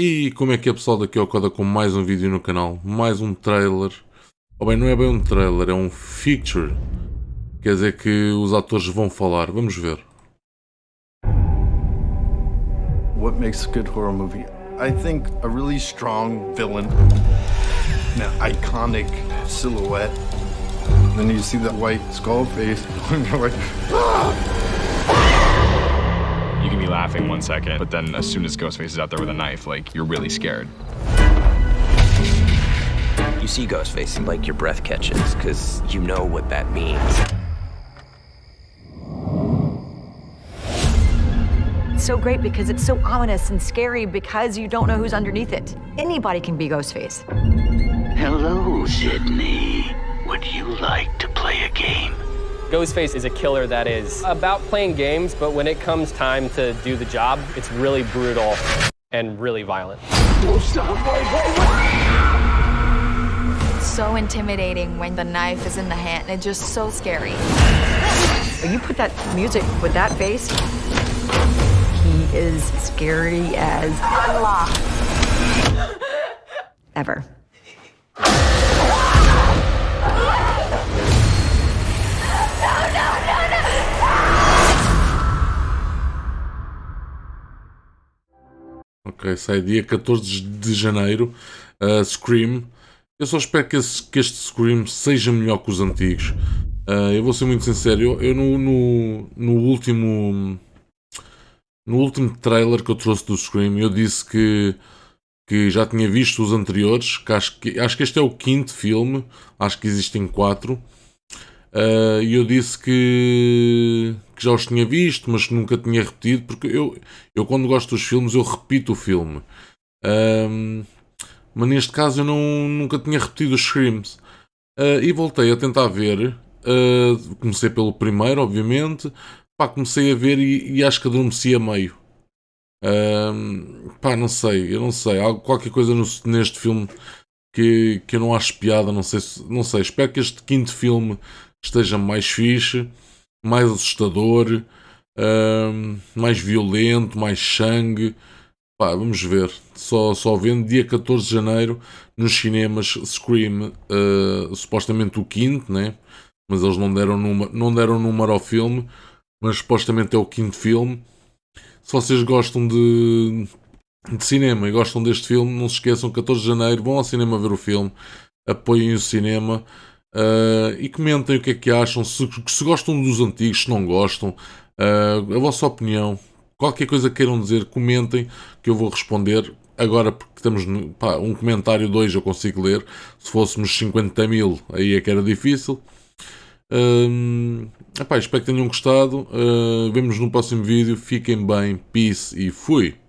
E como é que é pessoal daqui ao Coda com mais um vídeo no canal, mais um trailer, ou bem não é bem um trailer, é um feature, quer dizer que os atores vão falar, vamos ver. What makes a good horror movie? I think a really strong villain, an iconic silhouette. Then you see that white skull face, and you're like, You can be laughing one second, but then as soon as Ghostface is out there with a knife, like you're really scared. You see Ghostface and like your breath catches because you know what that means. It's so great because it's so ominous and scary because you don't know who's underneath it. Anybody can be Ghostface. Hello, Sydney. Would you like to play a game? Ghostface is a killer that is about playing games, but when it comes time to do the job, it's really brutal and really violent. so intimidating when the knife is in the hand. It's just so scary. When you put that music with that face, he is scary as Allah. Ever. Ok, sai dia 14 de janeiro, uh, Scream. Eu só espero que, esse, que, este Scream seja melhor que os antigos. Uh, eu vou ser muito sincero, eu, eu no, no, no, último no último trailer que eu trouxe do Scream, eu disse que, que já tinha visto os anteriores, que acho, que acho que este é o quinto filme, acho que existem quatro. Uh, e eu disse que, que, já os tinha visto, mas que nunca tinha repetido, porque eu, eu quando gosto dos filmes eu repito o filme. Uh, mas neste caso eu não, nunca tinha repetido os Screams. Uh, e voltei a tentar ver. comecei pelo primeiro, obviamente. Pá, comecei a ver e, e acho que adormeci a meio. pá, não sei, eu não sei. Há qualquer coisa no, neste filme que, que eu não acho piada. Não sei, não sei. Espero que este quinto filme esteja mais fixe, mais assustador, uh, mais violento, mais sangue. Pá, vamos ver. Só, só vendo dia 14 de janeiro nos cinemas Scream, uh, supostamente o quinto, né? Mas eles não deram, número, não deram número ao filme, mas supostamente é o quinto filme. Se vocês gostam de, de cinema e gostam deste filme, não se esqueçam, 14 de janeiro, vão ao cinema ver o filme, apoiem o cinema. Uh, e comentem o que é que acham, se, se gostam dos antigos, se não gostam, uh, a vossa opinião. Qualquer coisa queiram dizer, comentem que eu vou responder. Agora, porque estamos pá, um comentário, dois eu consigo ler. Se fôssemos 50 mil, aí é que era difícil. Uh, epá, espero que tenham gostado. Uh, vemos no próximo vídeo. Fiquem bem, peace e fui!